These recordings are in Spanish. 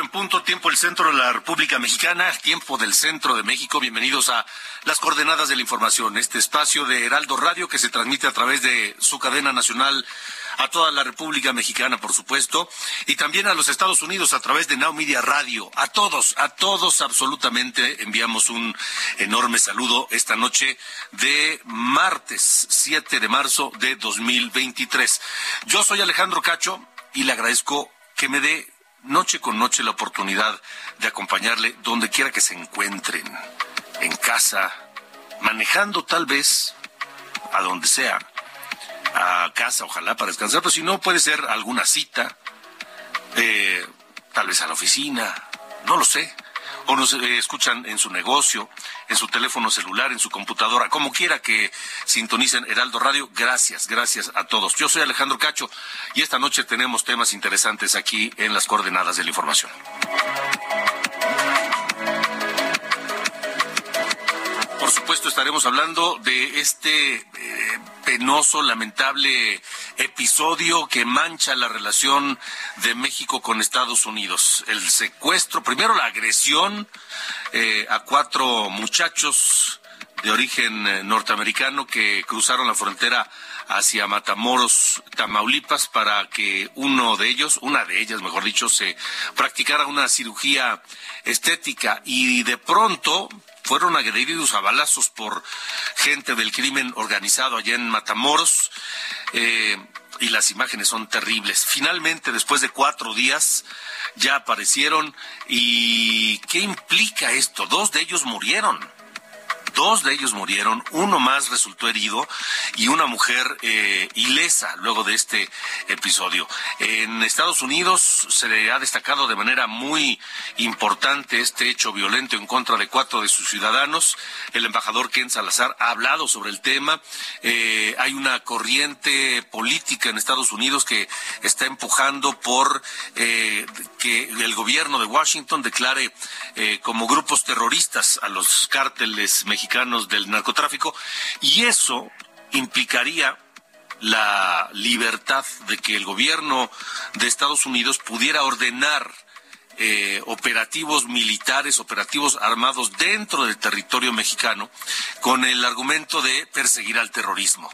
En punto, tiempo del centro de la República Mexicana, tiempo del centro de México. Bienvenidos a las coordenadas de la información, este espacio de Heraldo Radio que se transmite a través de su cadena nacional a toda la República Mexicana, por supuesto, y también a los Estados Unidos a través de Now Media Radio. A todos, a todos absolutamente enviamos un enorme saludo esta noche de martes 7 de marzo de 2023. Yo soy Alejandro Cacho y le agradezco que me dé noche con noche la oportunidad de acompañarle donde quiera que se encuentren, en casa, manejando tal vez a donde sea, a casa, ojalá para descansar, pero si no puede ser alguna cita, eh, tal vez a la oficina, no lo sé o nos eh, escuchan en su negocio, en su teléfono celular, en su computadora, como quiera que sintonicen Heraldo Radio. Gracias, gracias a todos. Yo soy Alejandro Cacho y esta noche tenemos temas interesantes aquí en las coordenadas de la información. Estaremos hablando de este eh, penoso, lamentable episodio que mancha la relación de México con Estados Unidos. El secuestro, primero la agresión eh, a cuatro muchachos de origen eh, norteamericano que cruzaron la frontera hacia Matamoros, Tamaulipas, para que uno de ellos, una de ellas, mejor dicho, se practicara una cirugía estética y de pronto fueron agredidos a balazos por gente del crimen organizado allá en Matamoros. Eh, y las imágenes son terribles. Finalmente, después de cuatro días, ya aparecieron. ¿Y qué implica esto? Dos de ellos murieron. Dos de ellos murieron, uno más resultó herido y una mujer eh, ilesa luego de este episodio. En Estados Unidos se le ha destacado de manera muy importante este hecho violento en contra de cuatro de sus ciudadanos. El embajador Ken Salazar ha hablado sobre el tema. Eh, hay una corriente política en Estados Unidos que está empujando por eh, que el gobierno de Washington declare como grupos terroristas a los cárteles mexicanos mexicanos del narcotráfico y eso implicaría la libertad de que el gobierno de Estados Unidos pudiera ordenar eh, operativos militares, operativos armados dentro del territorio mexicano, con el argumento de perseguir al terrorismo.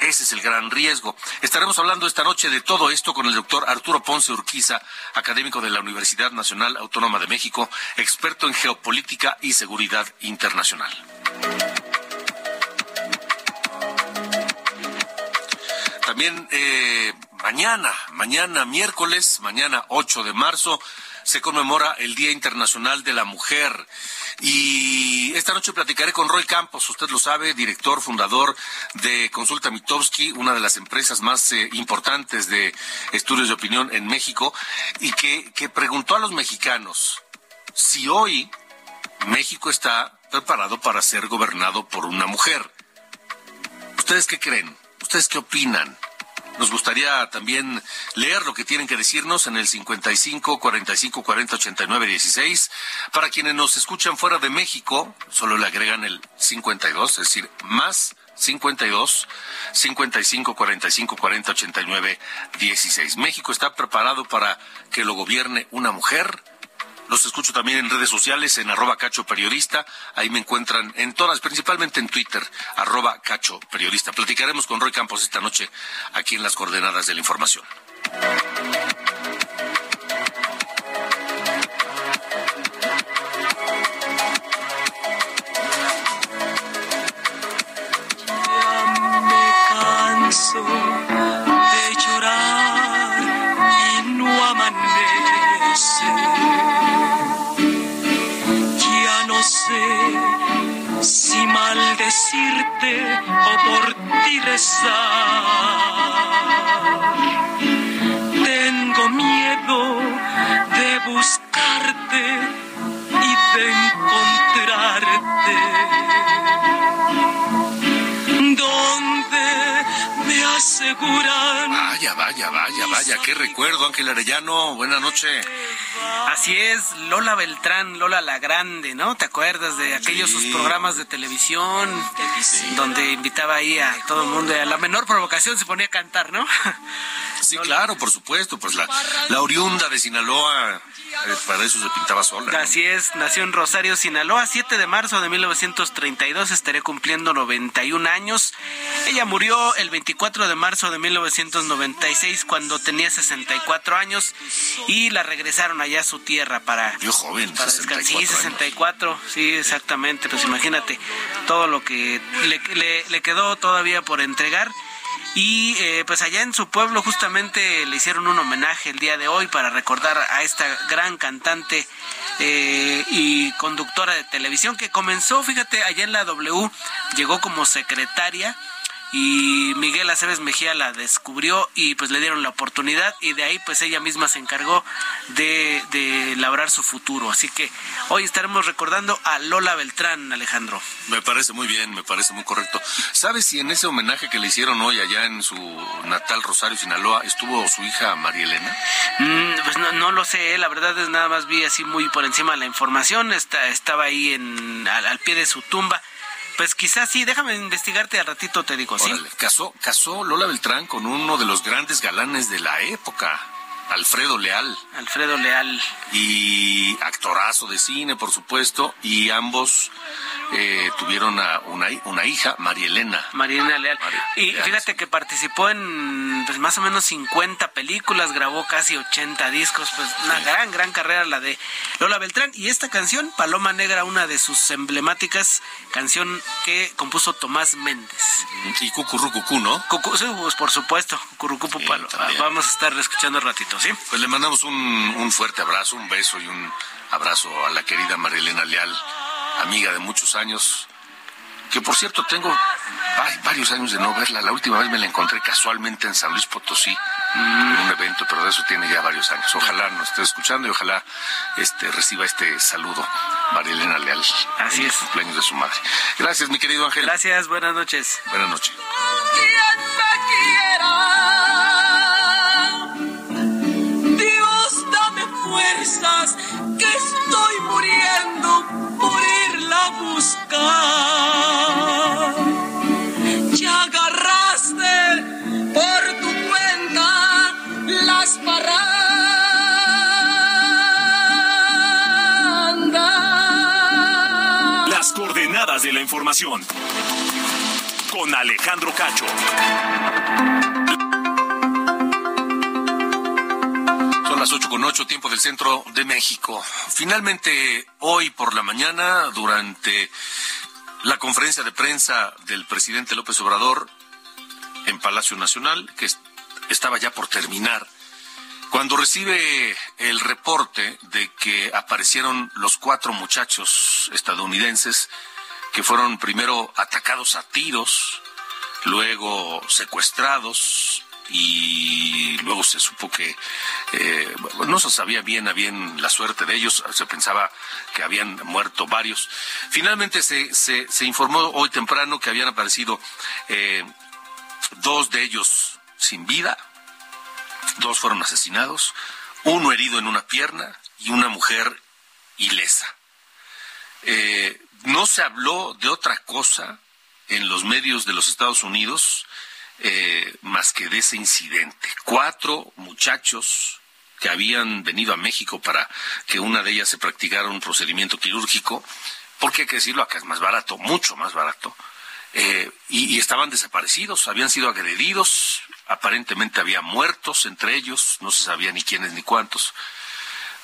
Ese es el gran riesgo. Estaremos hablando esta noche de todo esto con el doctor Arturo Ponce Urquiza, académico de la Universidad Nacional Autónoma de México, experto en geopolítica y seguridad internacional. También eh, mañana, mañana miércoles, mañana 8 de marzo, se conmemora el Día Internacional de la Mujer. Y esta noche platicaré con Roy Campos, usted lo sabe, director, fundador de Consulta Mitowski, una de las empresas más eh, importantes de estudios de opinión en México, y que, que preguntó a los mexicanos si hoy México está preparado para ser gobernado por una mujer. ¿Ustedes qué creen? ¿Ustedes qué opinan? nos gustaría también leer lo que tienen que decirnos en el 55 45 40 89 16. Para quienes nos escuchan fuera de México, solo le agregan el 52, es decir, más 52 55 45 40 89 16. México está preparado para que lo gobierne una mujer. Los escucho también en redes sociales, en arroba cacho periodista. Ahí me encuentran en todas, principalmente en Twitter, arroba cacho periodista. Platicaremos con Roy Campos esta noche aquí en las coordenadas de la información. O por ti rezar. Tengo miedo de buscarte y de encontrarte. Aseguran. Vaya, vaya, vaya, vaya, qué recuerdo, Ángel Arellano. Buenas noches. Así es, Lola Beltrán, Lola la Grande, ¿no? ¿Te acuerdas de aquellos sus programas de televisión donde invitaba ahí a todo el mundo y a la menor provocación se ponía a cantar, ¿no? Sí, claro, por supuesto, pues la, la oriunda de Sinaloa, eh, para eso se pintaba sola. Así es, nació en Rosario, Sinaloa, 7 de marzo de 1932, estaría cumpliendo 91 años. Ella murió el 24 de marzo de 1996 cuando tenía 64 años y la regresaron allá a su tierra para... Yo joven, para 64 Sí, 64, sí, exactamente, pues imagínate todo lo que le, le quedó todavía por entregar. Y eh, pues allá en su pueblo justamente le hicieron un homenaje el día de hoy para recordar a esta gran cantante eh, y conductora de televisión que comenzó, fíjate, allá en la W, llegó como secretaria y Miguel Aceves Mejía la descubrió y pues le dieron la oportunidad y de ahí pues ella misma se encargó de, de labrar su futuro. Así que hoy estaremos recordando a Lola Beltrán, Alejandro. Me parece muy bien, me parece muy correcto. ¿Sabes si en ese homenaje que le hicieron hoy allá en su natal Rosario, Sinaloa, estuvo su hija María Elena? Mm, pues no, lo sé, la verdad es nada más vi así muy por encima la información, está, estaba ahí en, al pie de su tumba. Pues quizás sí, déjame investigarte al ratito, te digo, ¿sí? casó, casó Lola Beltrán con uno de los grandes galanes de la época, Alfredo Leal. Alfredo Leal. Y actorazo de cine, por supuesto, y ambos eh, tuvieron una, una, hija, María Elena. María Elena Leal. y fíjate que participó en pues, más o menos 50 películas, grabó casi 80 discos, pues una gran, gran carrera la de Lola Beltrán. Y esta canción, Paloma Negra, una de sus emblemáticas, canción que compuso Tomás Méndez. Y Cucurrucucú, ¿no? Cucu, sí, pues, por supuesto, Cucurrucucú, vamos a estar escuchando un ratito, ¿sí? Pues le mandamos un, un fuerte abrazo, un beso y un abrazo a la querida María Elena Leal amiga de muchos años, que por cierto tengo varios años de no verla. La última vez me la encontré casualmente en San Luis Potosí, en un evento, pero de eso tiene ya varios años. Ojalá nos esté escuchando y ojalá este reciba este saludo, María Elena Leal. Así es. cumpleaños de su madre. Gracias, mi querido Ángel. Gracias, buenas noches. Buenas noches. Fuerzas que estoy muriendo por irla a buscar. Ya agarraste por tu cuenta las parrandas. Las coordenadas de la información con Alejandro Cacho. Las ocho con ocho, tiempo del centro de México. Finalmente, hoy por la mañana, durante la conferencia de prensa del presidente López Obrador en Palacio Nacional, que estaba ya por terminar, cuando recibe el reporte de que aparecieron los cuatro muchachos estadounidenses que fueron primero atacados a tiros, luego secuestrados, y luego se supo que eh, no se sabía bien a bien la suerte de ellos, se pensaba que habían muerto varios. Finalmente se, se, informó hoy temprano que habían aparecido eh, dos de ellos sin vida, dos fueron asesinados, uno herido en una pierna y una mujer ilesa. Eh, no se habló de otra cosa en los medios de los Estados Unidos eh, más que de ese incidente. Cuatro muchachos que habían venido a México para que una de ellas se practicara un procedimiento quirúrgico, porque hay que decirlo, acá es más barato, mucho más barato, eh, y, estaban desaparecidos, habían sido agredidos, aparentemente había muertos entre ellos, no se sabía ni quiénes ni cuántos,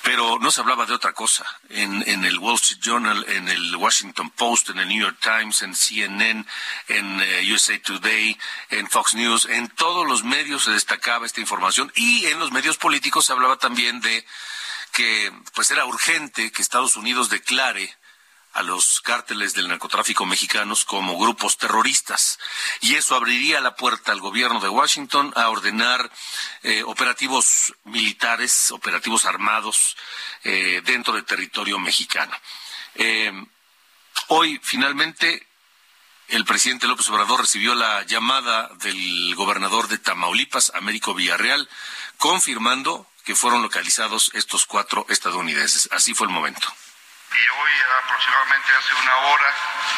pero no se hablaba de otra cosa. En, en, el Wall Street Journal, en el Washington Post, en el New York Times, en CNN, en eh, USA Today, en Fox News, en todos los medios se destacaba esta información y en los medios políticos se hablaba también de que pues era urgente que Estados Unidos declare a los cárteles del narcotráfico mexicanos como grupos terroristas. Y eso abriría la puerta al gobierno de Washington a ordenar eh, operativos militares, operativos armados eh, dentro del territorio mexicano. Eh, hoy, finalmente, el presidente López Obrador recibió la llamada del gobernador de Tamaulipas, Américo Villarreal, confirmando que fueron localizados estos cuatro estadounidenses. Así fue el momento y hoy aproximadamente hace una hora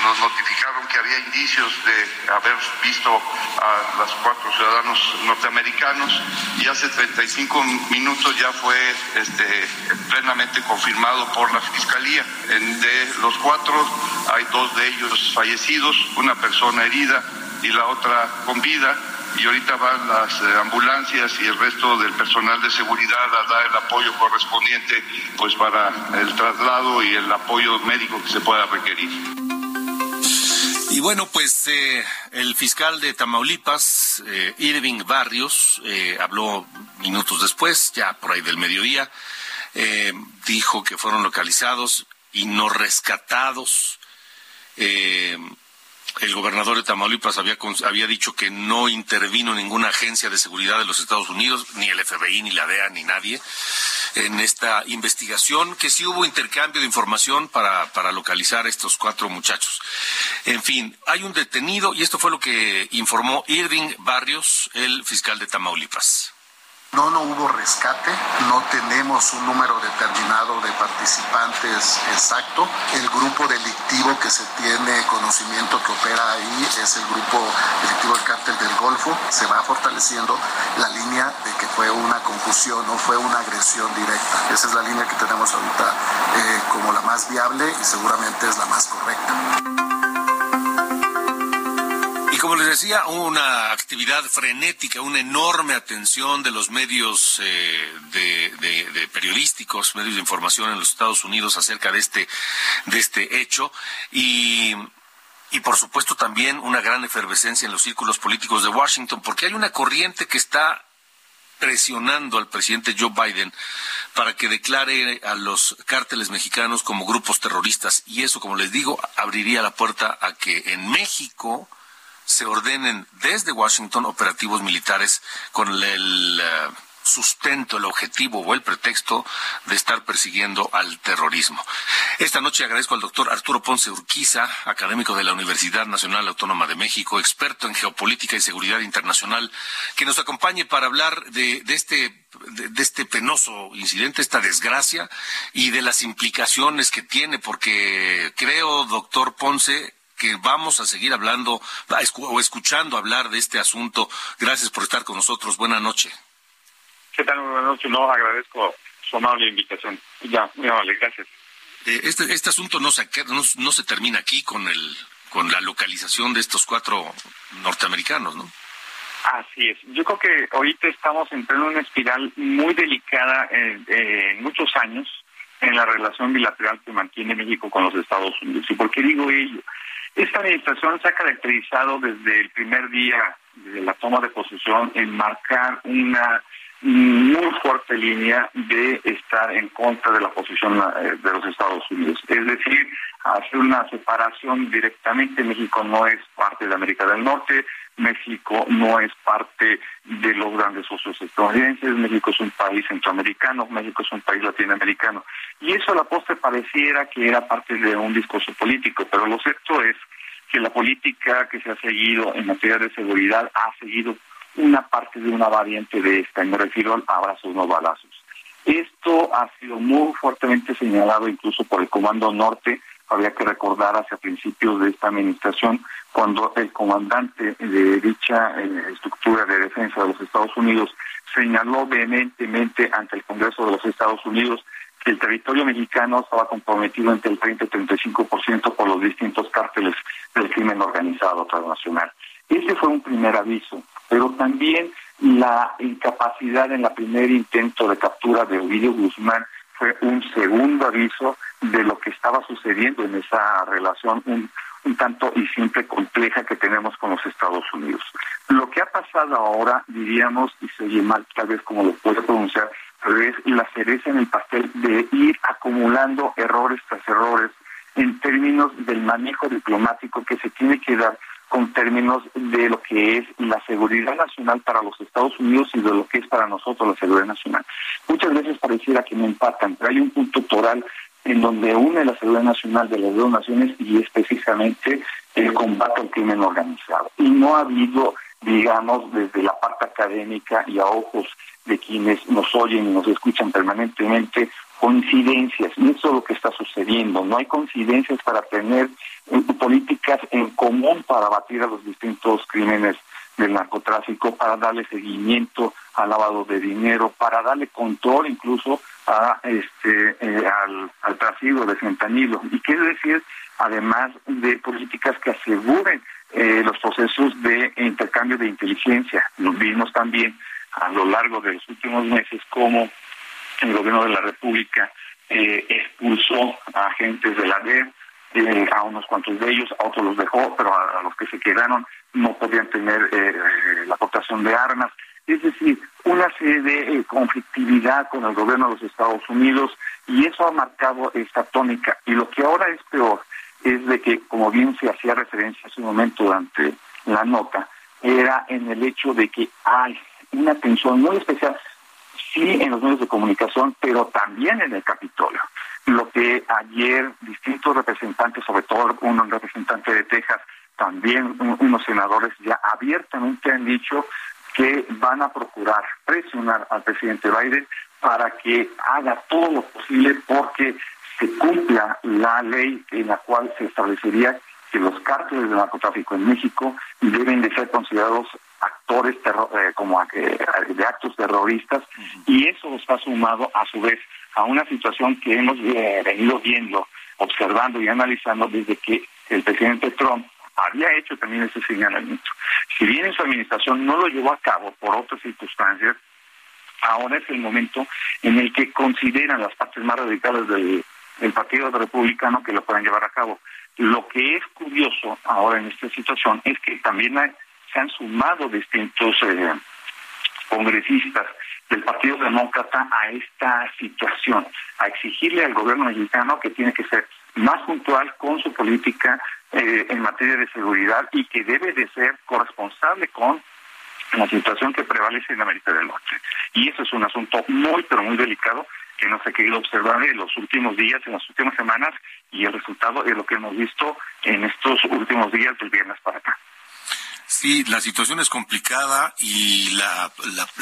nos notificaron que había indicios de haber visto a los cuatro ciudadanos norteamericanos y hace 35 minutos ya fue este, plenamente confirmado por la Fiscalía. de los cuatro hay dos de ellos fallecidos, una persona herida y la otra con vida y ahorita van las eh, ambulancias y el resto del personal de seguridad a dar el apoyo correspondiente pues para el traslado y el apoyo médico que se pueda requerir. Y bueno, pues eh, el fiscal de Tamaulipas, eh, Irving Barrios, habló minutos después, ya por ahí del mediodía, dijo que fueron localizados y no rescatados el gobernador de Tamaulipas había, había dicho que no intervino ninguna agencia de seguridad de los Estados Unidos, ni el FBI, ni la DEA, ni nadie, en esta investigación, que sí hubo intercambio de información para, para localizar a estos cuatro muchachos. En fin, hay un detenido y esto fue lo que informó Irving Barrios, el fiscal de Tamaulipas. No, no hubo rescate, no tenemos un número determinado de participantes exacto. El grupo delictivo que se tiene conocimiento que opera ahí es el grupo delictivo del cártel del Golfo. Se va fortaleciendo la línea de que fue una confusión, no fue una agresión directa. Esa es la línea que tenemos ahorita eh, como la más viable y seguramente es la más correcta. Les decía, una actividad frenética, una enorme atención de los medios eh, de, periodísticos, medios de información en los Estados Unidos acerca de este, de este hecho. Y y por supuesto también una gran efervescencia en los círculos políticos de Washington, porque hay una corriente que está presionando al presidente Joe Biden para que declare a los cárteles mexicanos como grupos terroristas. Y eso, como les digo, abriría la puerta a que en México se ordenen desde Washington operativos militares con el eh, sustento, el objetivo o el pretexto de estar persiguiendo al terrorismo. Esta noche agradezco al doctor Arturo Ponce Urquiza, académico de la Universidad Nacional Autónoma de México, experto en geopolítica y seguridad internacional, que nos acompañe para hablar de, este de, este penoso incidente, esta desgracia y de las implicaciones que tiene, porque creo, doctor Ponce, que vamos a seguir hablando o escuchando hablar de este asunto. Gracias por estar con nosotros. Buenas noches. ¿Qué tal? Buenas noches. No, agradezco su amable invitación. Ya, muy amable, gracias. Eh, este, este asunto no se, no, se termina aquí con, el, con la localización de estos cuatro norteamericanos, ¿no? Así es. Yo creo que ahorita estamos entrando en una espiral muy delicada en muchos años en la relación bilateral que mantiene México con los Estados Unidos. ¿Y por qué digo ello? Esta administración se ha caracterizado desde el primer día de la toma de posesión en marcar una muy fuerte línea de estar en contra de la posición eh, de los Estados Unidos. Es decir, hacer una separación directamente. México no es parte de América del Norte, México no es parte de los grandes socios estadounidenses, México es un país centroamericano, México es un país latinoamericano. Y eso a la postre pareciera que era parte de un discurso político, pero lo cierto es que la política que se ha seguido en materia de seguridad ha seguido una parte de una variante de esta, y me refiero al abrazos no balazos. Esto ha sido muy fuertemente señalado incluso por el Comando Norte, habría que recordar hacia principios de esta administración, cuando el comandante de dicha eh, estructura de defensa de los Estados Unidos señaló vehementemente ante el Congreso de los Estados Unidos que el territorio mexicano estaba comprometido entre el 30 y 35% por los distintos cárteles del crimen organizado transnacional. Ese fue un primer aviso, pero también la incapacidad en la primer intento de captura de Ovidio Guzmán fue un segundo aviso de lo que estaba sucediendo en esa relación un, un tanto y siempre compleja que tenemos con los Estados Unidos. Lo que ha pasado ahora, diríamos, y se oye mal tal vez como lo puedo pronunciar, pero es la cereza en el pastel de ir acumulando errores tras errores en términos del manejo diplomático que se tiene que dar con términos de lo que es la seguridad nacional para los Estados Unidos y de lo que es para nosotros la seguridad nacional. Muchas veces pareciera que no empatan, pero hay un punto toral en donde une la seguridad nacional de las dos naciones y es precisamente el combate al crimen organizado. Y no ha habido, digamos, desde la parte académica y a ojos de quienes nos oyen y nos escuchan permanentemente, coincidencias. Y eso es lo que está sucediendo. No hay coincidencias para tener eh, políticas en común para batir a los distintos crímenes del narcotráfico, para darle seguimiento al lavado de dinero, para darle control incluso a este eh, al, al de fentanilo. Y quiere decir, además de políticas que aseguren eh, los procesos de intercambio de inteligencia. Nos vimos también a lo largo de los últimos meses cómo el gobierno de la República eh, expulsó a agentes de la DEA, eh, a unos cuantos de ellos, a otros los dejó, pero a, los que se quedaron no podían tener eh, la aportación de armas. Es decir, una serie de conflictividad con el gobierno de los Estados Unidos y eso ha marcado esta tónica. Y lo que ahora es peor es de que, como bien se hacía referencia hace un momento durante la nota, era en el hecho de que hay una tensión muy especial sí en los medios de comunicación, pero también en el Capitolio. Lo que ayer distintos representantes, sobre todo un representante de Texas, también unos senadores ya abiertamente han dicho que van a procurar presionar al presidente Biden para que haga todo lo posible porque se cumpla la ley en la cual se establecería que los cárteles de narcotráfico en México deben de ser considerados actores eh, como eh, de actos terroristas y eso está sumado a su vez a una situación que hemos eh, venido viendo, observando y analizando desde que el presidente Trump había hecho también ese señalamiento. Si bien en su administración no lo llevó a cabo por otras circunstancias, ahora es el momento en el que consideran las partes más radicales del, del Partido Republicano que lo puedan llevar a cabo. Lo que es curioso ahora en esta situación es que también hay, se han sumado distintos eh, congresistas del Partido Demócrata a esta situación, a exigirle al gobierno mexicano que tiene que ser más puntual con su política eh, en materia de seguridad y que debe de ser corresponsable con la situación que prevalece en América del Norte. Y eso es un asunto muy, pero muy delicado que no se ha querido observar en los últimos días, en las últimas semanas, y el resultado es lo que hemos visto en estos últimos días del viernes para acá. Sí, la situación es complicada y la,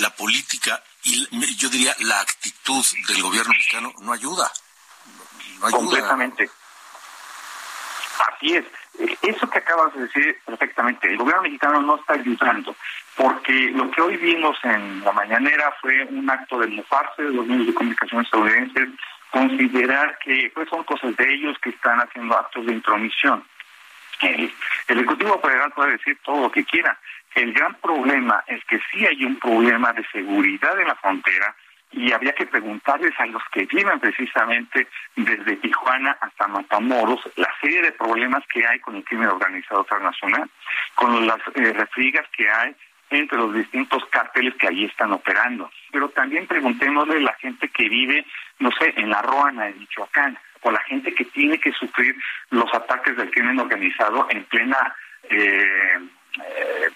la, política y yo diría la actitud del gobierno mexicano no ayuda. Completamente. Así es. Eso que acabas de decir perfectamente, el gobierno mexicano no está ayudando, porque lo que hoy vimos en la mañanera fue un acto de mofarse de los medios de comunicación estadounidenses, considerar que pues son cosas de ellos que están haciendo actos de intromisión. El Ejecutivo Federal puede decir todo lo que quiera. El gran problema es que sí hay un problema de seguridad en la frontera y habría que preguntarles a los que viven precisamente desde Tijuana hasta Matamoros la serie de problemas que hay con el crimen organizado transnacional, con las eh, refrigas que hay entre los distintos cárteles que allí están operando. Pero también preguntémosle a la gente que vive, no sé, en la Roana, en Michoacán, o la gente que tiene que sufrir los ataques del crimen organizado en plena eh,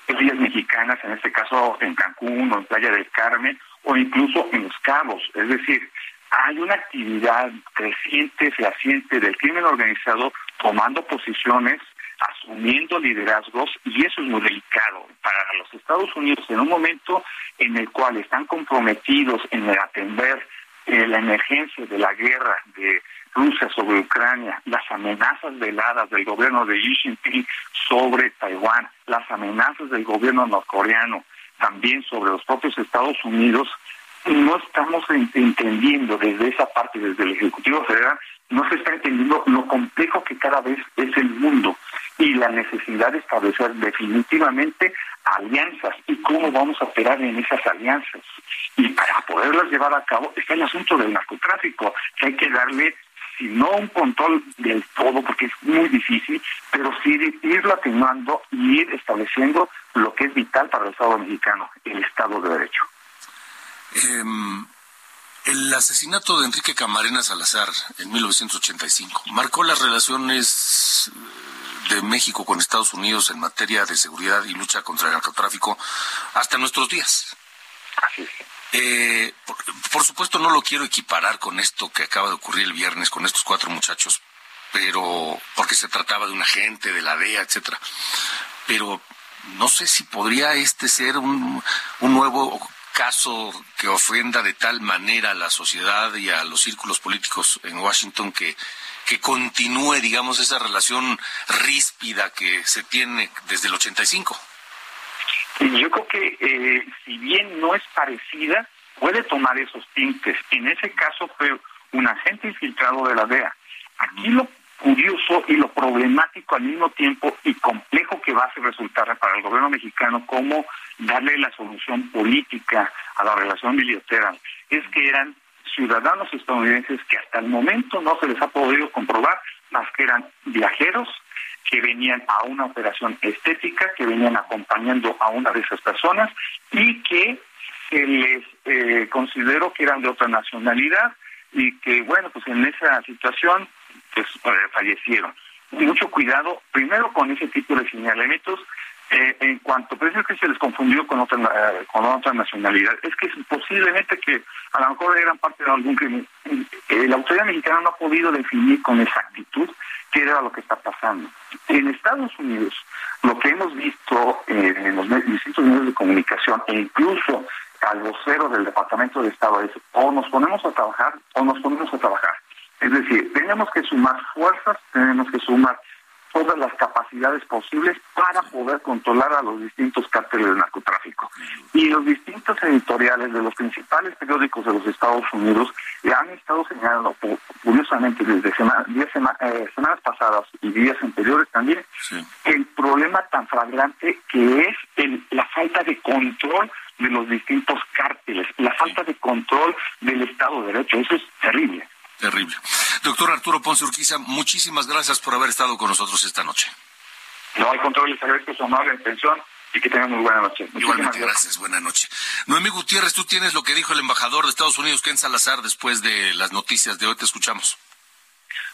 eh, mexicanas, en este caso en Cancún o en Playa del Carmen, o incluso en Los Cabos. Es decir, hay una actividad creciente, fehaciente del crimen organizado tomando posiciones asumiendo liderazgos y eso es muy delicado para los Estados Unidos en un momento en el cual están comprometidos en atender eh, la emergencia de la guerra de Rusia sobre Ucrania, las amenazas veladas del gobierno de Xi Jinping sobre Taiwán, las amenazas del gobierno norcoreano también sobre los propios Estados Unidos, no estamos entendiendo desde esa parte, desde el Ejecutivo Federal, no se está entendiendo lo complejo que cada vez es el mundo y la necesidad de establecer definitivamente alianzas y cómo vamos a operar en esas alianzas. Y para poderlas llevar a cabo está el asunto del narcotráfico, que hay que darle, si no un control del todo, porque es muy difícil, pero sí irlo atenuando y ir estableciendo lo que es vital para el Estado mexicano, el Estado de Derecho. Em, el asesinato de Enrique Camarena Salazar en 1985 marcó las relaciones de México con Estados Unidos en materia de seguridad y lucha contra el narcotráfico hasta nuestros días. Eh, por, supuesto no lo quiero equiparar con esto que acaba de ocurrir el viernes con estos cuatro muchachos, pero porque se trataba de un agente de la DEA, etcétera. Pero no sé si podría este ser un, un nuevo caso que ofenda de tal manera a la sociedad y a los círculos políticos en Washington que, que continúe, digamos, esa relación ríspida que se tiene desde el 85. Yo creo que eh, si bien no es parecida, puede tomar esos tintes. En ese caso fue un agente infiltrado de la DEA. Aquí lo curioso y lo problemático al mismo tiempo y complejo que va a resultar para el gobierno mexicano cómo darle la solución política a la relación bilateral es que eran ciudadanos estadounidenses que hasta el momento no se les ha podido comprobar más que eran viajeros que venían a una operación estética, que venían acompañando a una de esas personas y que se les eh, consideró que eran de otra nacionalidad y que, bueno, pues en esa situación pues eh, fallecieron. Mucho cuidado, primero con ese tipo de señalamientos, eh, en cuanto parece que se les confundió con otra eh, con otra nacionalidad, es que posiblemente que a lo mejor eran parte de algún crimen. la autoridad mexicana no ha podido definir con exactitud qué era lo que está pasando. En Estados Unidos, lo que hemos visto en los distintos medios de comunicación e incluso al vocero del Departamento de Estado es o nos ponemos a trabajar o nos ponemos a trabajar. Es decir, tenemos que sumar fuerzas, tenemos que sumar todas las capacidades posibles para poder controlar a los distintos cárteles del narcotráfico. Y los distintos editoriales de los principales periódicos de los Estados Unidos han estado señalando, curiosamente, desde eh, semanas pasadas y días anteriores también, el problema tan flagrante que es la falta de control de los distintos cárteles, la falta de control del Estado de Derecho. Eso es terrible. Terrible. Doctor Arturo Ponce Urquiza, muchísimas gracias por haber estado con nosotros esta noche. No hay control, les agradezco su amable atención y que tengan muy buena noche. Igualmente, gracias. Buena noche. Noemí Gutiérrez, tú tienes lo que dijo el embajador de Estados Unidos, Ken Salazar, después de las noticias de hoy. Te escuchamos.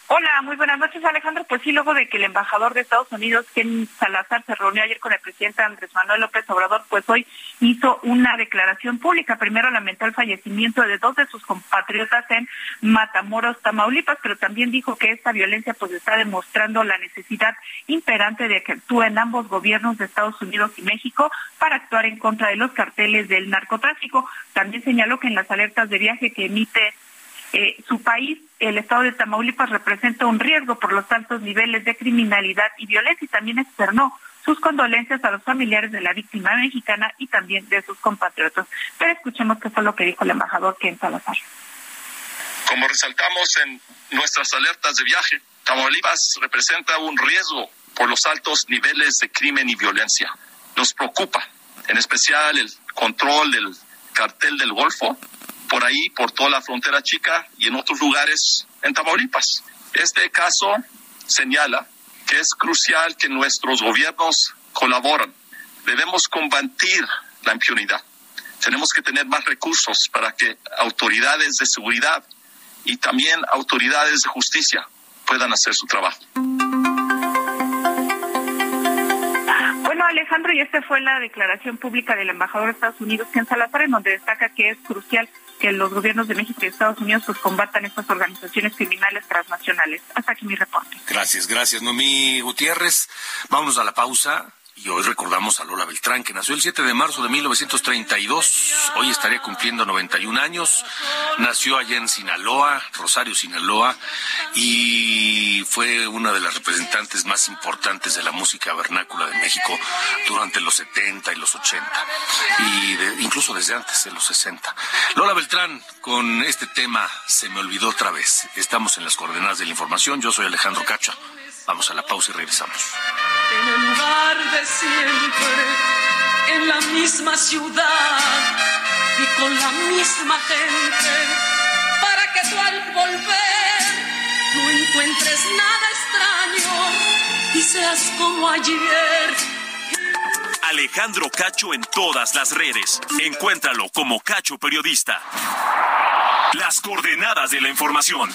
Hola, muy buenas noches, Alejandro. Pues sí, luego de que el embajador de Estados Unidos, Ken Salazar, se reunió ayer con el presidente Andrés Manuel López Obrador, pues hoy hizo una declaración pública. Primero lamentó el fallecimiento de dos de sus compatriotas en Matamoros, Tamaulipas, pero también dijo que esta violencia pues está demostrando la necesidad imperante de que actúen ambos gobiernos de Estados Unidos y México para actuar en contra de los carteles del narcotráfico. También señaló que en las alertas de viaje que emite eh, su país, el estado de Tamaulipas, representa un riesgo por los altos niveles de criminalidad y violencia y también externó sus condolencias a los familiares de la víctima mexicana y también de sus compatriotas. Pero escuchemos qué fue lo que dijo el embajador Ken Salazar. Como resaltamos en nuestras alertas de viaje, Tamaulipas representa un riesgo por los altos niveles de crimen y violencia. Nos preocupa, en especial el control del cartel del Golfo por ahí, por toda la frontera chica y en otros lugares en Tamaulipas. Este caso señala que es crucial que nuestros gobiernos colaboren. Debemos combatir la impunidad. Tenemos que tener más recursos para que autoridades de seguridad y también autoridades de justicia puedan hacer su trabajo. Bueno, Alejandro, y esta fue la declaración pública del embajador de Estados Unidos, Ken Salazar, en donde destaca que es crucial que los gobiernos de México y Estados Unidos pues combatan estas organizaciones criminales transnacionales. Hasta aquí mi reporte. Gracias, gracias, Noemí Gutiérrez. Vámonos a la pausa. Y hoy recordamos a Lola Beltrán, que nació el 7 de marzo de 1932. Hoy estaría cumpliendo 91 años. Nació allá en Sinaloa, Rosario, Sinaloa, y fue una de las representantes más importantes de la música vernácula de México durante los 70 y los 80, y incluso desde antes de los 60. Lola Beltrán, con este tema, se me olvidó otra vez. Estamos en las coordenadas de la información. Yo soy Alejandro Cacha. Vamos a la pausa y regresamos. En el lugar de siempre, en la misma ciudad y con la misma gente, para que tú al volver no encuentres nada extraño y seas como ayer. Alejandro Cacho en todas las redes. Encuéntralo como Cacho Periodista. Las coordenadas de la información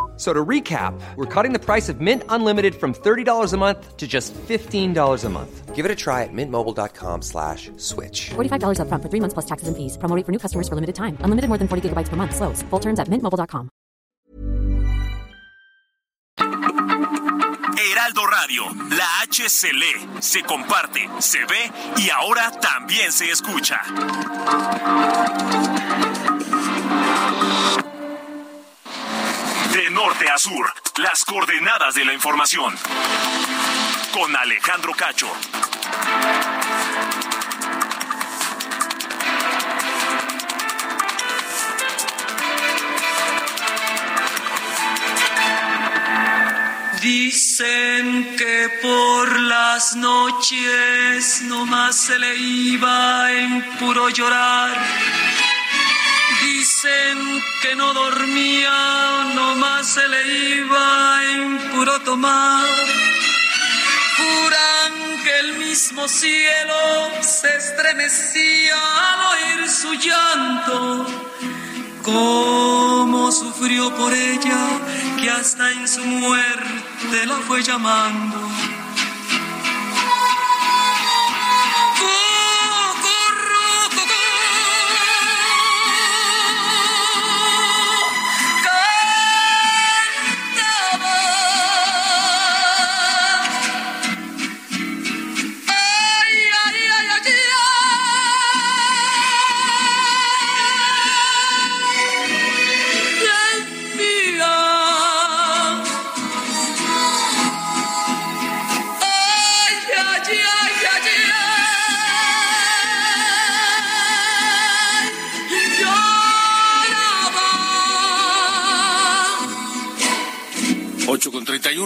So to recap, we're cutting the price of Mint Unlimited from $30 a month to just $15 a month. Give it a try at mintmobile.com slash switch. $45 up front for three months plus taxes and fees. Promo for new customers for limited time. Unlimited more than 40 gigabytes per month. Slows. Full terms at mintmobile.com. Heraldo Radio, la H se lee, se comparte, se ve y ahora también se escucha. De norte a sur, las coordenadas de la información. Con Alejandro Cacho. Dicen que por las noches nomás se le iba en puro llorar Dicen que no dormía, nomás se le iba en puro tomar. Juran que el mismo cielo se estremecía al oír su llanto. Cómo sufrió por ella, que hasta en su muerte la fue llamando.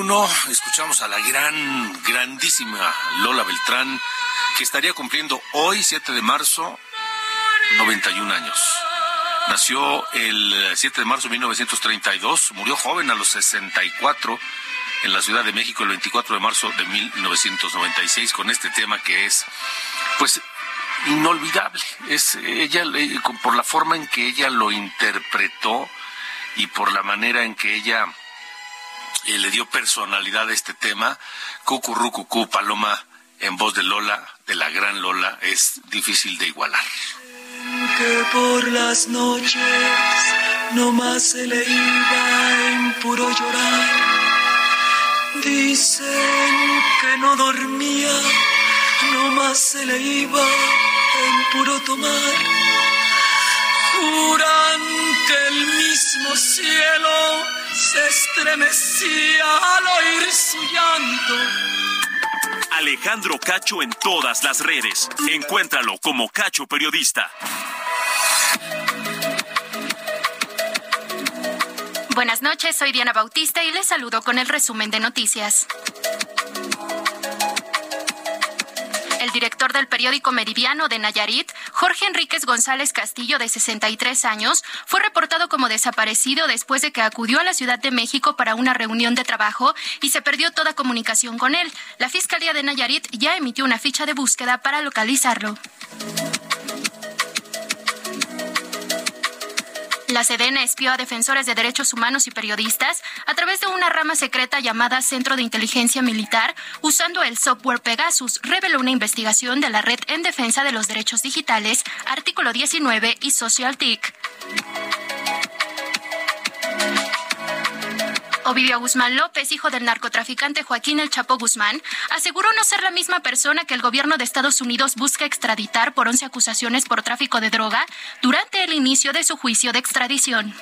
31, escuchamos a la gran, grandísima Lola Beltrán, que estaría cumpliendo hoy, 7 de marzo, 91 años. Nació el 7 de marzo de 1932, murió joven a los 64 en la Ciudad de México el 24 de marzo de 1996 con este tema que es, pues, inolvidable. Es ella, por la forma en que ella lo interpretó y por la manera en que ella le dio personalidad a este tema. Cucurrucucú, Paloma, en voz de Lola, de la gran Lola, es difícil de igualar. Que por las noches no más se le iba en puro llorar. Dicen que no dormía, no más se le iba en puro tomar. Juran el mismo cielo se estremecía al oír su llanto. Alejandro Cacho en todas las redes. Encuéntralo como Cacho Periodista. Buenas noches, soy Diana Bautista y les saludo con el resumen de noticias. Director del periódico Meridiano de Nayarit, Jorge Enríquez González Castillo, de 63 años, fue reportado como desaparecido después de que acudió a la Ciudad de México para una reunión de trabajo y se perdió toda comunicación con él. La Fiscalía de Nayarit ya emitió una ficha de búsqueda para localizarlo. La Sedena espió a defensores de derechos humanos y periodistas a través de una rama secreta llamada Centro de Inteligencia Militar, usando el software Pegasus, reveló una investigación de la Red en Defensa de los Derechos Digitales, artículo 19 y SocialTIC. Ovidio Guzmán López, hijo del narcotraficante Joaquín El Chapo Guzmán, aseguró no ser la misma persona que el gobierno de Estados Unidos busca extraditar por 11 acusaciones por tráfico de droga durante el inicio de su juicio de extradición.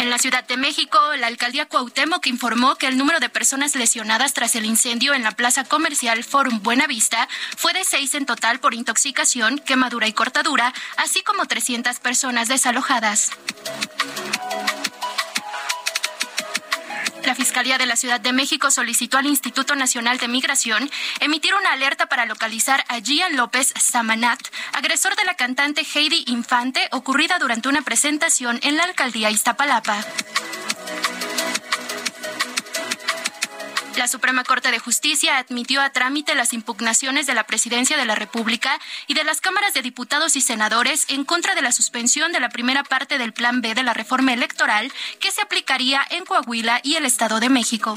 En la Ciudad de México, la alcaldía Cuauhtémoc informó que el número de personas lesionadas tras el incendio en la plaza comercial Forum Buenavista fue de seis en total por intoxicación, quemadura y cortadura, así como 300 personas desalojadas. La Fiscalía de la Ciudad de México solicitó al Instituto Nacional de Migración emitir una alerta para localizar a Gian López Samanat, agresor de la cantante Heidi Infante, ocurrida durante una presentación en la alcaldía Iztapalapa. La Suprema Corte de Justicia admitió a trámite las impugnaciones de la Presidencia de la República y de las cámaras de diputados y senadores en contra de la suspensión de la primera parte del Plan B de la reforma electoral que se aplicaría en Coahuila y el Estado de México.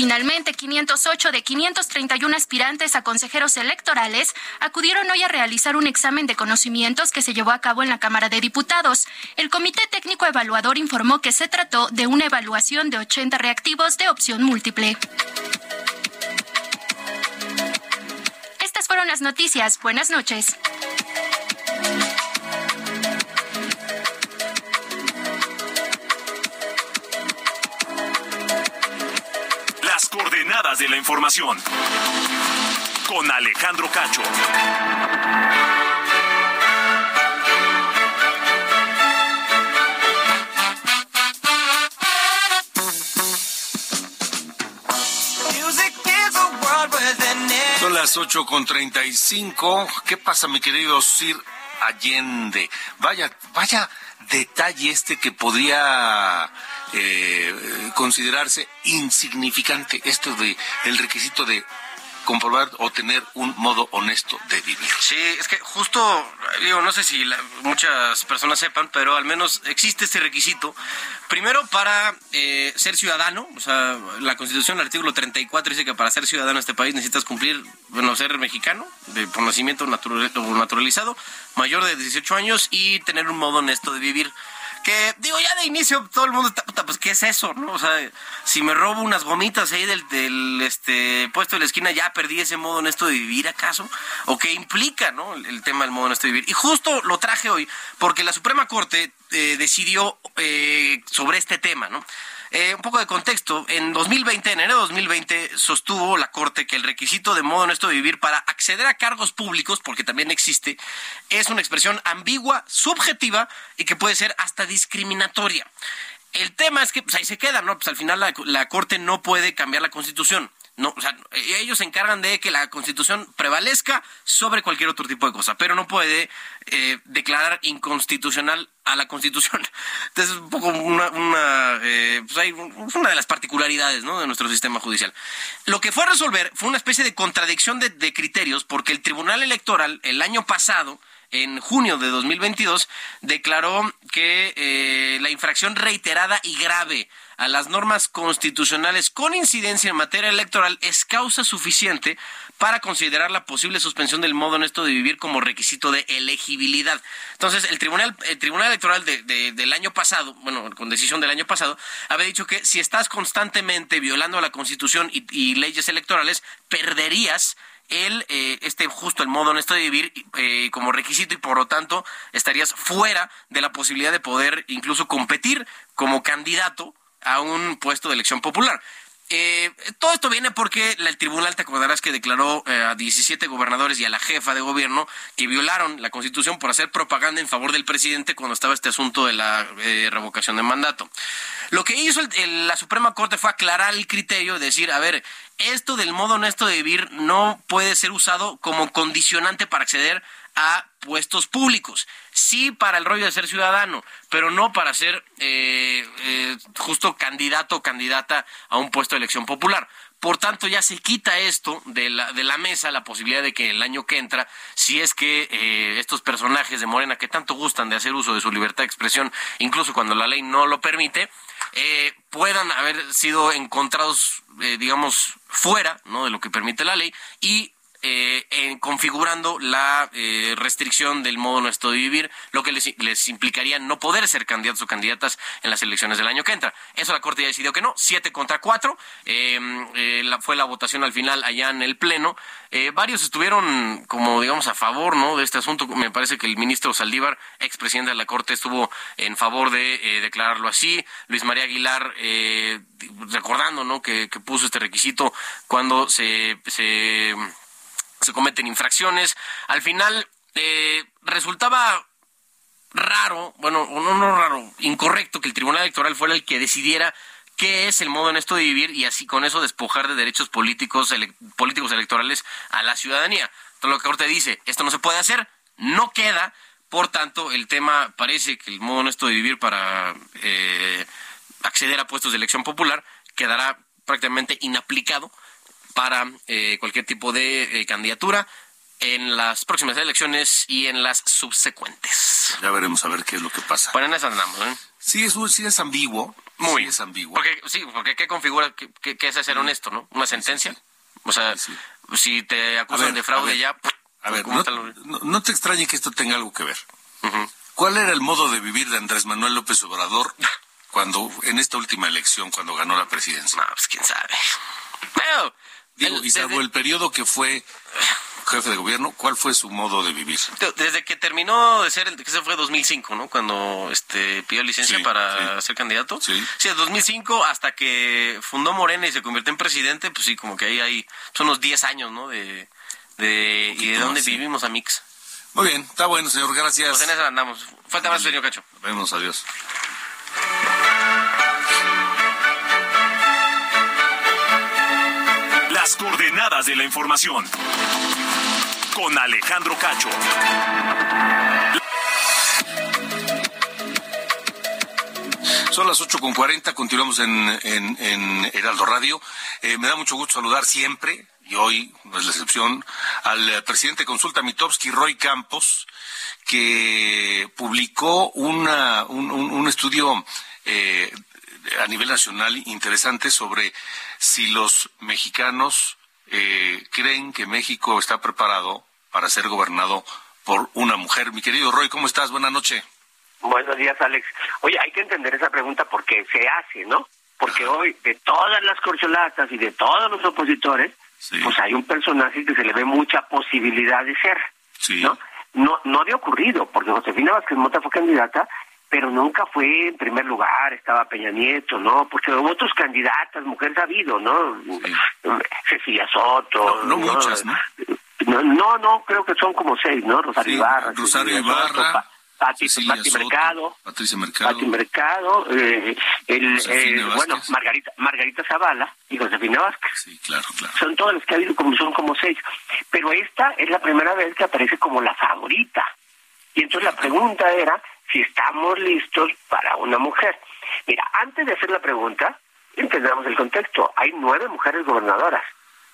Finalmente, 508 de 531 aspirantes a consejeros electorales acudieron hoy a realizar un examen de conocimientos que se llevó a cabo en la Cámara de Diputados. El Comité Técnico Evaluador informó que se trató de una evaluación de 80 reactivos de opción múltiple. Estas fueron las noticias. Buenas noches. De la información. Con Alejandro Cacho. Son las ocho con treinta y cinco. ¿Qué pasa, mi querido Sir Allende? Vaya, vaya detalle este que podría eh, considerarse insignificante, esto de el requisito de comprobar o tener un modo honesto de vivir. Sí, es que justo, digo, no sé si la- muchas personas sepan, pero al menos existe este requisito. Primero, para eh, ser ciudadano, o sea, la Constitución, el artículo 34 dice que para ser ciudadano de este país necesitas cumplir, bueno, ser mexicano, de, por nacimiento natural- naturalizado, mayor de 18 años y tener un modo honesto de vivir. Que digo, ya de inicio todo el mundo está, puta, pues ¿qué es eso? ¿no? O sea, si me robo unas gomitas ahí del, este, puesto de la esquina, ya perdí ese modo honesto de vivir acaso? ¿O qué implica ¿no? el, el tema del modo honesto de vivir? Y justo lo traje hoy porque la Suprema Corte eh, decidió eh, sobre este tema, ¿no? Eh, un poco de contexto. En 2020, en enero de 2020, sostuvo la Corte que el requisito de modo honesto de vivir para acceder a cargos públicos, porque también existe, es una expresión ambigua, subjetiva y que puede ser hasta discriminatoria. El tema es que pues ahí se queda, ¿no? Pues al final la, la Corte no puede cambiar la Constitución. No, o sea, ellos se encargan de que la Constitución prevalezca sobre cualquier otro tipo de cosa, pero no puede eh, declarar inconstitucional a la Constitución. Entonces es un poco una, una, eh, pues hay una de las particularidades ¿no? de nuestro sistema judicial. Lo que fue a resolver fue una especie de contradicción de, de criterios porque el Tribunal Electoral el año pasado en junio de 2022 declaró que eh, la infracción reiterada y grave a las normas constitucionales con incidencia en materia electoral es causa suficiente para considerar la posible suspensión del modo honesto de vivir como requisito de elegibilidad. Entonces, el Tribunal, el tribunal Electoral de- de- del año pasado, bueno, con decisión del año pasado, había dicho que si estás constantemente violando la Constitución y, y leyes electorales, perderías el eh, este justo el modo honesto de vivir eh, como requisito y por lo tanto estarías fuera de la posibilidad de poder incluso competir como candidato a un puesto de elección popular. eh, todo esto viene porque el tribunal, te acordarás que declaró eh, a 17 gobernadores y a la jefa de gobierno que violaron la constitución por hacer propaganda en favor del presidente cuando estaba este asunto de la eh, revocación de mandato. Lo que hizo la Suprema Corte fue aclarar el criterio, decir, a ver, esto del modo honesto de vivir no puede ser usado como condicionante para acceder a puestos públicos. Sí para el rollo de ser ciudadano, pero no para ser eh, eh, justo candidato o candidata a un puesto de elección popular. Por tanto, ya se quita esto de la, de la mesa, la posibilidad de que el año que entra, si es que eh, estos personajes de Morena que tanto gustan de hacer uso de su libertad de expresión, incluso cuando la ley no lo permite, puedan haber sido encontrados, digamos, fuera ¿no? de lo que permite la ley y eh, en configurando la eh, restricción del modo nuestro de vivir, lo que les, implicaría no poder ser candidatos o candidatas en las elecciones del año que entra. Eso la Corte ya decidió que no, siete contra cuatro. Em, eh, la, fue la votación al final allá en el Pleno. varios estuvieron como digamos a favor ¿no? de este asunto. Me parece que el ministro Saldívar, expresidente de la Corte, estuvo en favor de declararlo así. Luis María Aguilar, recordando ¿no? que, que, puso este requisito cuando se, se se cometen infracciones. Al final eh, resultaba raro, bueno, no, no raro, incorrecto que el Tribunal Electoral fuera el que decidiera qué es el modo honesto de vivir y así con eso despojar de derechos políticos, políticos electorales a la ciudadanía. Todo lo que ahorita dice, esto no se puede hacer, no queda, por tanto, el tema parece que el modo honesto de vivir para eh, acceder a puestos de elección popular quedará prácticamente inaplicado para eh, cualquier tipo de eh, candidatura en las próximas elecciones y en las subsecuentes. Ya veremos a ver qué es lo que pasa. Bueno, en eso andamos, ¿eh? Sí, es, sí es ambiguo. Muy. Sí es ambiguo. Porque, sí, porque ¿qué configura qué, es ser honesto, no? ¿Una sentencia? O sea, si te acusan de fraude ya... A ver, no, te extrañe que esto tenga algo que ver. ¿Cuál era el modo de vivir de Andrés Manuel López Obrador cuando en esta última elección, cuando ganó la presidencia? No, pues quién sabe. Pero Digo, y salvo el periodo que fue jefe de gobierno, ¿cuál fue su modo de vivir? Desde que terminó de ser, que se fue 2005, ¿no? Cuando este pidió licencia para ser candidato. Sí. Sí, 2005 hasta que fundó Morena y se convirtió en presidente, pues sí, como que ahí hay, son unos 10 años, ¿no? De, de y de dónde vivimos a Mix. Muy bien, está bueno, señor, gracias. Pues en eso andamos. Falta más, señor Cacho. Nos vemos, adiós. Coordenadas de la información. Con Alejandro Cacho. Son las ocho con cuarenta, continuamos en, en, Heraldo Radio. Eh, me da mucho gusto saludar siempre, y hoy no es la excepción, al presidente de Consulta Mitowski, Roy Campos, que publicó una, un, un, estudio eh, a nivel nacional interesante sobre si los mexicanos eh, creen que México está preparado para ser gobernado por una mujer. Mi querido Roy, ¿cómo estás? Buenas noches. Buenos días, Alex. Oye, hay que entender esa pregunta porque se hace, ¿no? Porque hoy, de todas las corcholatas y de todos los opositores, pues hay un personaje que se le ve mucha posibilidad de ser, ¿no? No, no había ocurrido, porque Josefina Vázquez Mota fue candidata pero nunca fue en primer lugar, estaba Peña Nieto, ¿no? Porque hubo otros candidatas, mujeres ha habido, ¿no? Cecilia Soto. No, muchas, ¿no? ¿no? No, creo que son como seis, ¿no? Rosario Ibarra. Rosario Ibarra. Pati, Mercado, Patricia Mercado, Pati Mercado, eh, el, eh, bueno, Margarita, Margarita Zavala y Josefina Vázquez. Sí, claro, claro. Son todas las que ha habido, como son como seis. Pero esta es la primera vez que aparece como la favorita. Y entonces la pregunta era si estamos listos para una mujer. Mira, antes de hacer la pregunta, entendamos el contexto. Hay nueve mujeres gobernadoras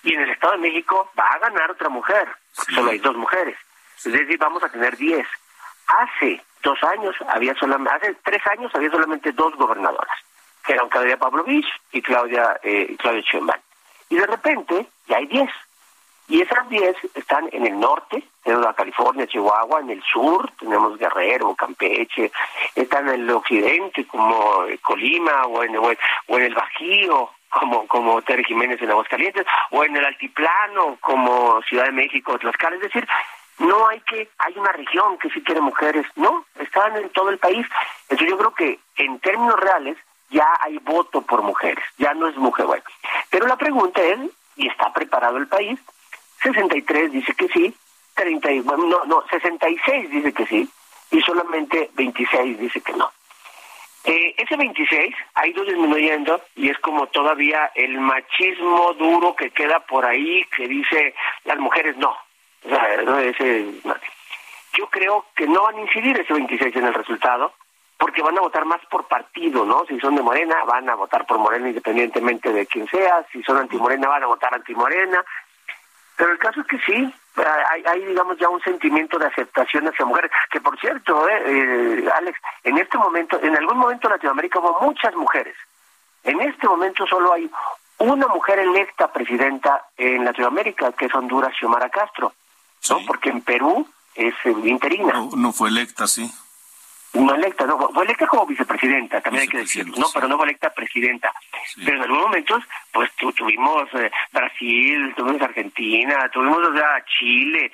y en el Estado de México va a ganar otra mujer, solo hay dos mujeres. Es decir, vamos a tener diez. Hace dos años había solamente, hace tres años había solamente dos gobernadoras, que eran Claudia Pavlovich y Claudia, eh, Claudia Sheinbaum. Y de repente ya hay diez. Y esas 10 están en el norte, tenemos la California, Chihuahua, en el sur tenemos Guerrero, Campeche, están en el occidente como Colima o en, o en el Bajío como como Jiménez en Aguascalientes o en el altiplano como Ciudad de México, Tlaxcala, es decir, no hay que hay una región que sí tiene mujeres, no, están en todo el país. Entonces yo creo que en términos reales ya hay voto por mujeres, ya no es mujer. Bueno, pero la pregunta es, ¿y está preparado el país? 63 dice que sí, 30, bueno, no, no, 66 dice que sí, y solamente 26 dice que no. Eh, ese 26 ha ido disminuyendo y es como todavía el machismo duro que queda por ahí que dice las mujeres no. O sea, no ese, yo creo que no van a incidir ese 26 en el resultado porque van a votar más por partido, ¿no? Si son de Morena, van a votar por Morena independientemente de quién sea, si son anti-Morena, van a votar anti-Morena. Pero el caso es que sí, hay, digamos, ya un sentimiento de aceptación hacia mujeres, que por cierto, eh, eh, Alex, en este momento, en algún momento en Latinoamérica hubo muchas mujeres. En este momento solo hay una mujer electa presidenta en Latinoamérica, que es Honduras, Xiomara Castro, ¿no? Porque en Perú es eh, interina. no fue electa, sí. No electa, no, fue electa como vicepresidenta, también hay que decirlo, no, pero no fue electa presidenta. Pero en algunos momentos, pues tuvimos eh, Brasil, tuvimos Argentina, tuvimos o sea, Chile,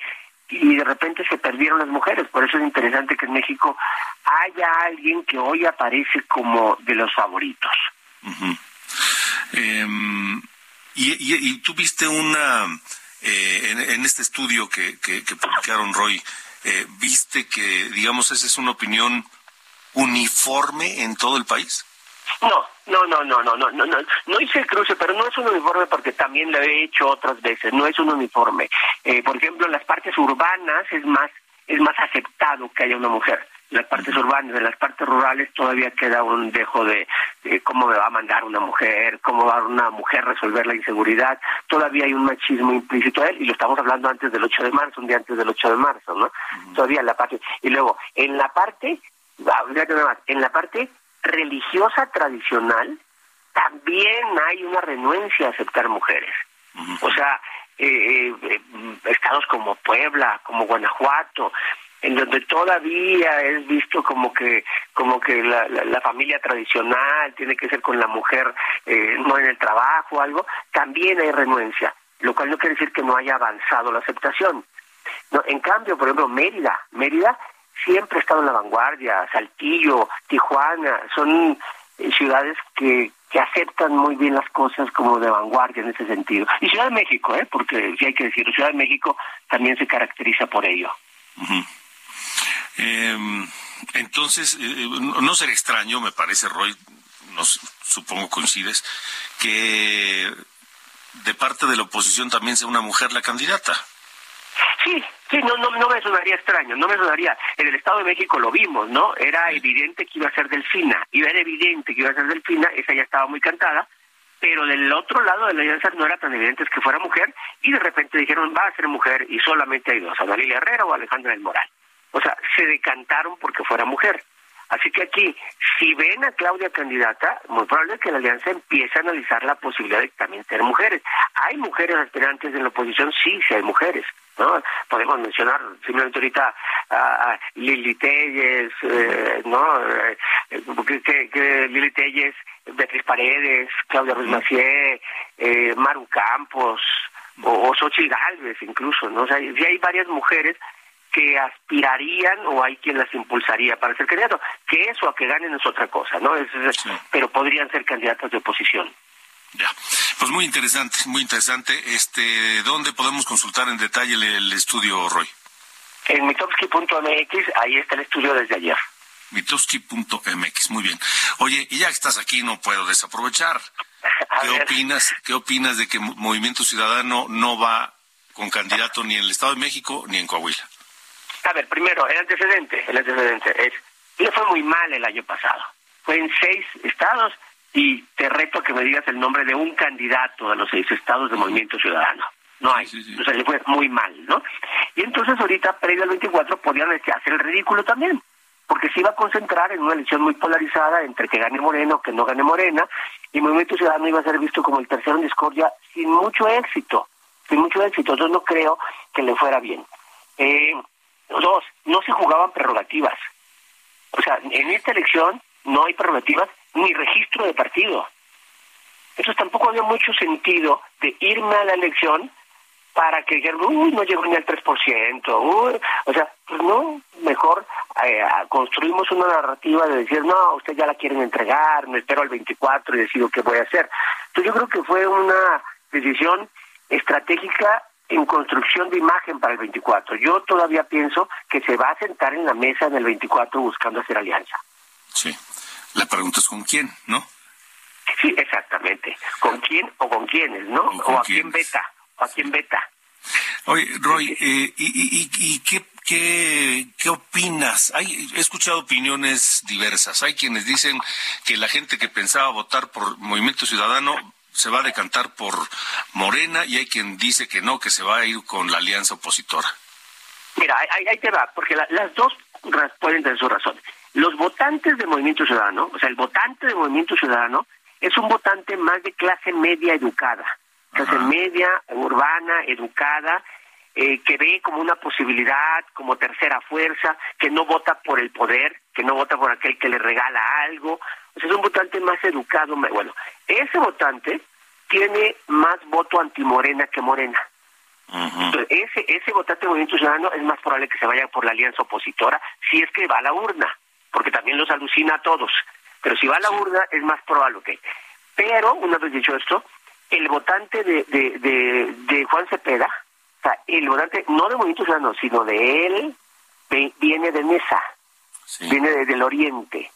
y de repente se perdieron las mujeres. Por eso es interesante que en México haya alguien que hoy aparece como de los favoritos. Em, y, y, tú viste una, eh, en, este estudio que, que, que publicaron Roy, eh, ¿viste que, digamos, esa es una opinión uniforme en todo el país? No, no, no, no, no, no, no, no, no hice el cruce, pero no es un uniforme porque también lo he hecho otras veces, no es un uniforme. Eh, por ejemplo, en las partes urbanas es más, es más aceptado que haya una mujer las partes urbanas, en las partes rurales todavía queda un dejo de, cómo me va a mandar una mujer, cómo va una mujer resolver la inseguridad, todavía hay un machismo implícito a él, y lo estamos hablando antes del 8 de marzo, un día antes del 8 de marzo, ¿no? Todavía en la parte, y luego, en la parte, en la parte religiosa tradicional, también hay una renuencia a aceptar mujeres. O sea, eh, eh, estados como Puebla, como Guanajuato, en donde todavía es visto como que como que la, la, familia tradicional tiene que ser con la mujer eh, no en el trabajo o algo también hay renuencia lo cual no quiere decir que no haya avanzado la aceptación no, en cambio por ejemplo Mérida Mérida siempre ha estado en la vanguardia Saltillo Tijuana son eh, ciudades que que aceptan muy bien las cosas como de vanguardia en ese sentido. Y Ciudad de México, ¿eh? porque sí hay que decirlo, Ciudad de México también se caracteriza por ello. Eh, entonces, eh, no será extraño, me parece, Roy, nos, supongo coincides, que de parte de la oposición también sea una mujer la candidata. Sí, sí, no, no, no me sonaría extraño, no me sonaría. En el Estado de México lo vimos, ¿no? Era evidente que iba a ser Delfina, y era evidente que iba a ser Delfina, esa ya estaba muy cantada, pero del otro lado de la alianza no era tan evidente que fuera mujer, y de repente dijeron, va a ser mujer, y solamente hay dos, Ana Lilia Herrera o Alejandra del Moral. O sea, se decantaron porque fuera mujer. Así que aquí, si ven a Claudia candidata, muy probable que la alianza empiece a analizar la posibilidad de también ser mujeres. ¿Hay mujeres aspirantes en la oposición? Sí, sí hay mujeres. ¿no? Podemos mencionar simplemente ahorita a, Lili Telles, eh, ¿no? Eh, que, Lili Telles, Beatriz Paredes, Claudia Ruiz Macié, eh, Maru Campos, o, o Xochitl Galvez incluso, ¿no? O sea, sí hay varias mujeres que aspirarían o hay quien las impulsaría para ser candidato. Que eso a que ganen es otra cosa, ¿no? Es, Pero podrían ser candidatos de oposición. Ya, pues muy interesante, muy interesante. Este, ¿Dónde podemos consultar en detalle el, estudio, Roy? En mitowski.mx, ahí está el estudio desde ayer. mitowski.mx, muy bien. Oye, y ya que estás aquí, no puedo desaprovechar. ¿Qué opinas, ¿Qué opinas de que Movimiento Ciudadano no va con candidato ni en el Estado de México ni en Coahuila? A ver, primero, el antecedente, el antecedente es, le fue muy mal el año pasado. Fue en seis estados y te reto a que me digas el nombre de un candidato de los seis estados de Movimiento Ciudadano. No hay. O sea, le fue muy mal, ¿no? Y entonces ahorita, previo al 24, podían hacer el ridículo también, porque se iba a concentrar en una elección muy polarizada entre que gane Moreno o que no gane Morena, y Movimiento Ciudadano iba a ser visto como el tercero en discordia sin mucho éxito, sin mucho éxito. Yo no creo que le fuera bien. Eh, Dos, no se jugaban prerrogativas. O sea, en esta elección no hay prerrogativas ni registro de partido. Entonces tampoco había mucho sentido de irme a la elección para que dijeran, uy, no llegó ni al 3%, uy, o sea, pues no, mejor eh, construimos una narrativa de decir, no, usted ya la quieren entregar, me espero al 24 y decido qué voy a hacer. Entonces yo creo que fue una decisión estratégica en construcción de imagen para el 24. Yo todavía pienso que se va a sentar en la mesa en el 24 buscando hacer alianza. Sí. La pregunta es con quién, ¿no? Sí, exactamente. ¿Con quién o con quiénes, no? O, a quién beta, o a quién beta. Oye, Roy, eh, ¿y, y, qué, qué, qué opinas? Hay, he escuchado opiniones diversas. Hay quienes dicen que la gente que pensaba votar por Movimiento Ciudadano se va a decantar por Morena y hay quien dice que no, que se va a ir con la alianza opositora. Mira, ahí, te va, porque las dos pueden tener su razón. Los votantes de Movimiento Ciudadano, o sea, el votante de Movimiento Ciudadano es un votante más de clase media educada, clase media, urbana, educada, eh, que ve como una posibilidad, como tercera fuerza, que no vota por el poder, que no vota por aquel que le regala algo. O sea, es un votante más educado. Bueno, ese votante tiene más voto antimorena que morena. ese, ese votante de Movimiento Ciudadano es más probable que se vaya por la alianza opositora si es que va a la urna, porque también los alucina a todos. Pero si va a la urna es más probable que. Pero, una vez dicho esto, el votante de, de, de, Juan Cepeda, o sea, el votante no de Movimiento Ciudadano, sino de él, viene de Mesa, viene desde el oriente.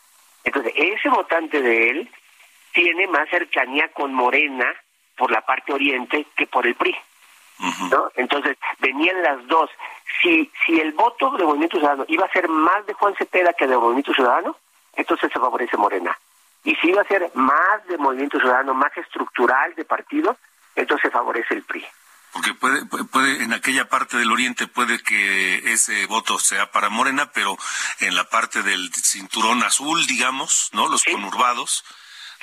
Entonces, ese votante de él tiene más cercanía con Morena por la parte oriente que por el PRI. ¿no? Entonces, venían las dos. Si, si el voto de Movimiento Ciudadano iba a ser más de Juan Cepeda que de Movimiento Ciudadano, entonces se favorece Morena. Y si iba a ser más de Movimiento Ciudadano, más estructural de partido, entonces se favorece el PRI. Porque puede, puede, en aquella parte del oriente puede que ese voto sea para Morena, pero en la parte del cinturón azul, digamos, ¿no? Los conurbados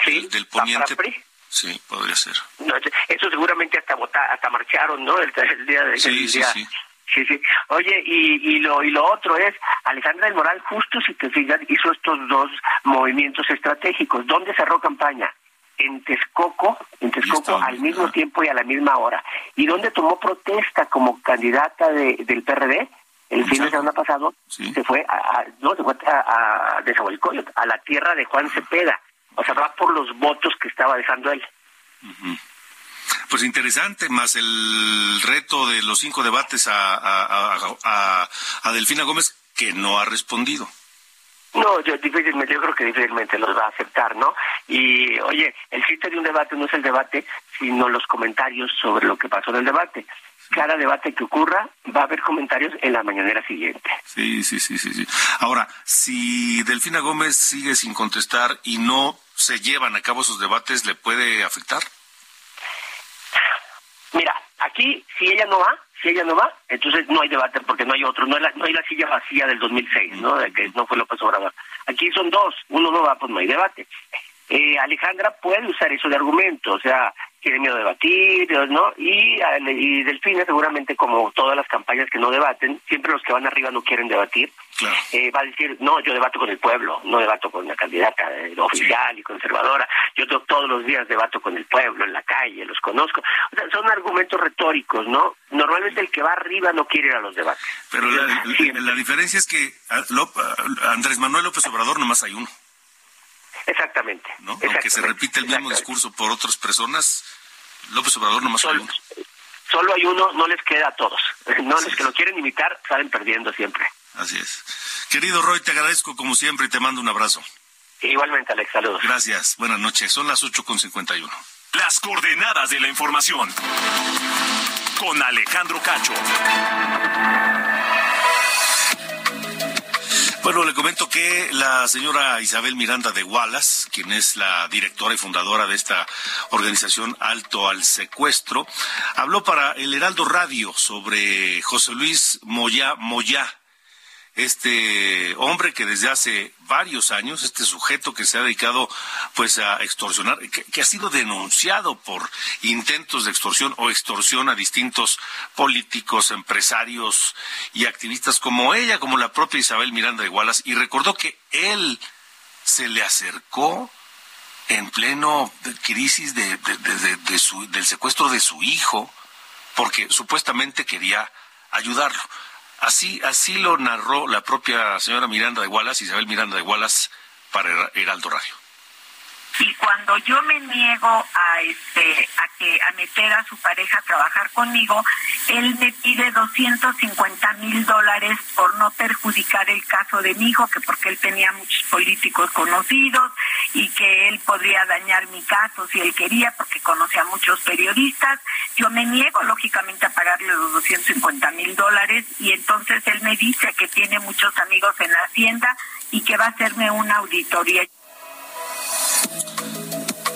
del, poniente. Sí, podría ser. eso seguramente hasta votar, hasta marcharon, ¿no? El, día de sí, sí, sí. Sí, sí. Oye, y, y, lo, y lo otro es, Alejandra del Moral, justo si te fijas, hizo estos dos movimientos estratégicos. ¿Dónde cerró campaña? En Texcoco, en Texcoco al mismo tiempo y a la misma hora. ¿Y dónde tomó protesta como candidata de, del PRD? El fin de semana pasado se fue a, no, se fue a, a, de a la tierra de Juan Cepeda. O sea, va por los votos que estaba dejando él. Pues interesante, más el reto de los cinco debates a, a, a, Delfina Gómez, que no ha respondido. No, yo difícilmente, yo creo que difícilmente los va a aceptar, ¿no? Y oye, el chiste de un debate no es el debate, sino los comentarios sobre lo que pasó en el debate. Cada debate que ocurra va a haber comentarios en la mañanera siguiente. Sí, sí, sí, sí, sí. Ahora, si Delfina Gómez sigue sin contestar y no se llevan a cabo sus debates, ¿le puede afectar? Mira, aquí, si ella no va, si ella no va, entonces no hay debate porque no hay otro, no hay la, no hay la silla vacía del 2006, ¿no? De que no fue López Obrador. Aquí son dos, uno no va, pues no hay debate. Eh, Alejandra puede usar eso de argumento, o sea, tiene miedo de debatir, ¿no? Y, y Delfina seguramente como todas las campañas que no debaten, siempre los que van arriba no quieren debatir, eh, va a decir, no, yo debato con el pueblo, no debato con una candidata eh, oficial y conservadora, yo todos los días debato con el pueblo, en la calle, los conozco. O sea, son argumentos retóricos, ¿no? Normalmente el que va arriba no quiere ir a los debates. Pero la, diferencia es que Andrés Manuel López Obrador nomás hay uno. Exactamente. ¿no? Aunque se repite el mismo discurso por otras personas, López Obrador nomás hay uno. Solo hay uno, no les queda a todos. No, los que lo quieren imitar salen perdiendo siempre. Así es. Querido Roy, te agradezco como siempre y te mando un abrazo. Igualmente, Alex, saludos. Gracias. Buenas noches. Son las 8.51. Las coordenadas de la información. Con Alejandro Cacho. Bueno, le comento que la señora Isabel Miranda de Wallace, quien es la directora y fundadora de esta organización Alto al Secuestro, habló para el Heraldo Radio sobre José Luis Moya Moya, este hombre que desde hace varios años, este sujeto que se ha dedicado pues a extorsionar, que, ha sido denunciado por intentos de extorsión o extorsión a distintos políticos, empresarios y activistas como ella, como la propia Isabel Miranda de Wallace, y recordó que él se le acercó en pleno crisis de, de, de, del secuestro de su hijo, porque supuestamente quería ayudarlo. Así, así lo narró la propia señora Miranda de Wallace, Isabel Miranda de Wallace, para Heraldo Radio y cuando yo me niego a este a que a meter a su pareja a trabajar conmigo él me pide 250 mil dólares por no perjudicar el caso de mi hijo que porque él tenía muchos políticos conocidos y que él podría dañar mi caso si él quería porque conocía a muchos periodistas. Yo me niego lógicamente a pagarle los 250 mil dólares y entonces él me dice que tiene muchos amigos en la hacienda y que va a hacerme una auditoría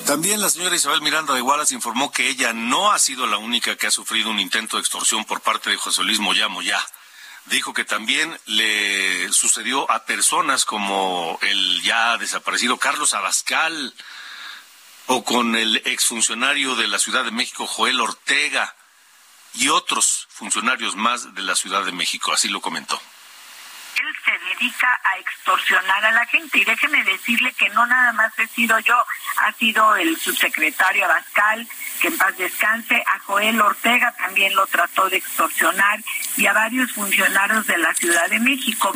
también la señora Isabel Miranda de Wallace informó que ella no ha sido la única que ha sufrido un intento de extorsión por parte de José Luis Moya Moya. Dijo que también le sucedió a personas como el ya desaparecido Carlos Abascal o con el exfuncionario de la Ciudad de México Joel Ortega y otros funcionarios más de la Ciudad de México. Así lo comentó él se dedica a extorsionar a la gente. Y déjeme decirle que no nada más he sido yo, ha sido el subsecretario Abascal, que en paz descanse, a Joel Ortega también lo trató de extorsionar y a varios funcionarios de la Ciudad de México.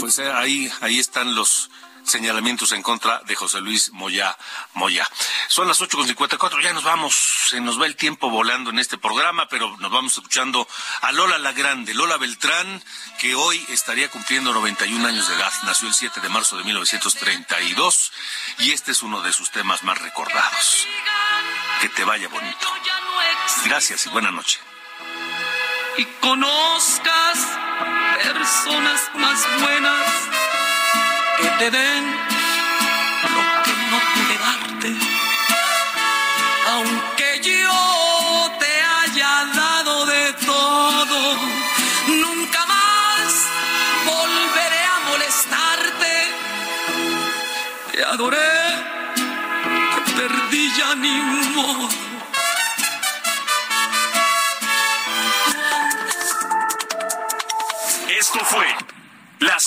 Pues eh, ahí, ahí están los señalamientos en contra de José Luis Moya Moya. Son las 8.54, ya nos vamos, se nos va el tiempo volando en este programa, pero nos vamos escuchando a Lola la Grande, Lola Beltrán, que hoy estaría cumpliendo 91 años de edad, nació el 7 de marzo de 1932 y este es uno de sus temas más recordados. Que te vaya bonito. Gracias y buena noche. Y conozcas personas más buenas te den lo que no pude darte. Aunque yo te haya dado de todo, nunca más volveré a molestarte. Te adoré, te perdí ya ni modo.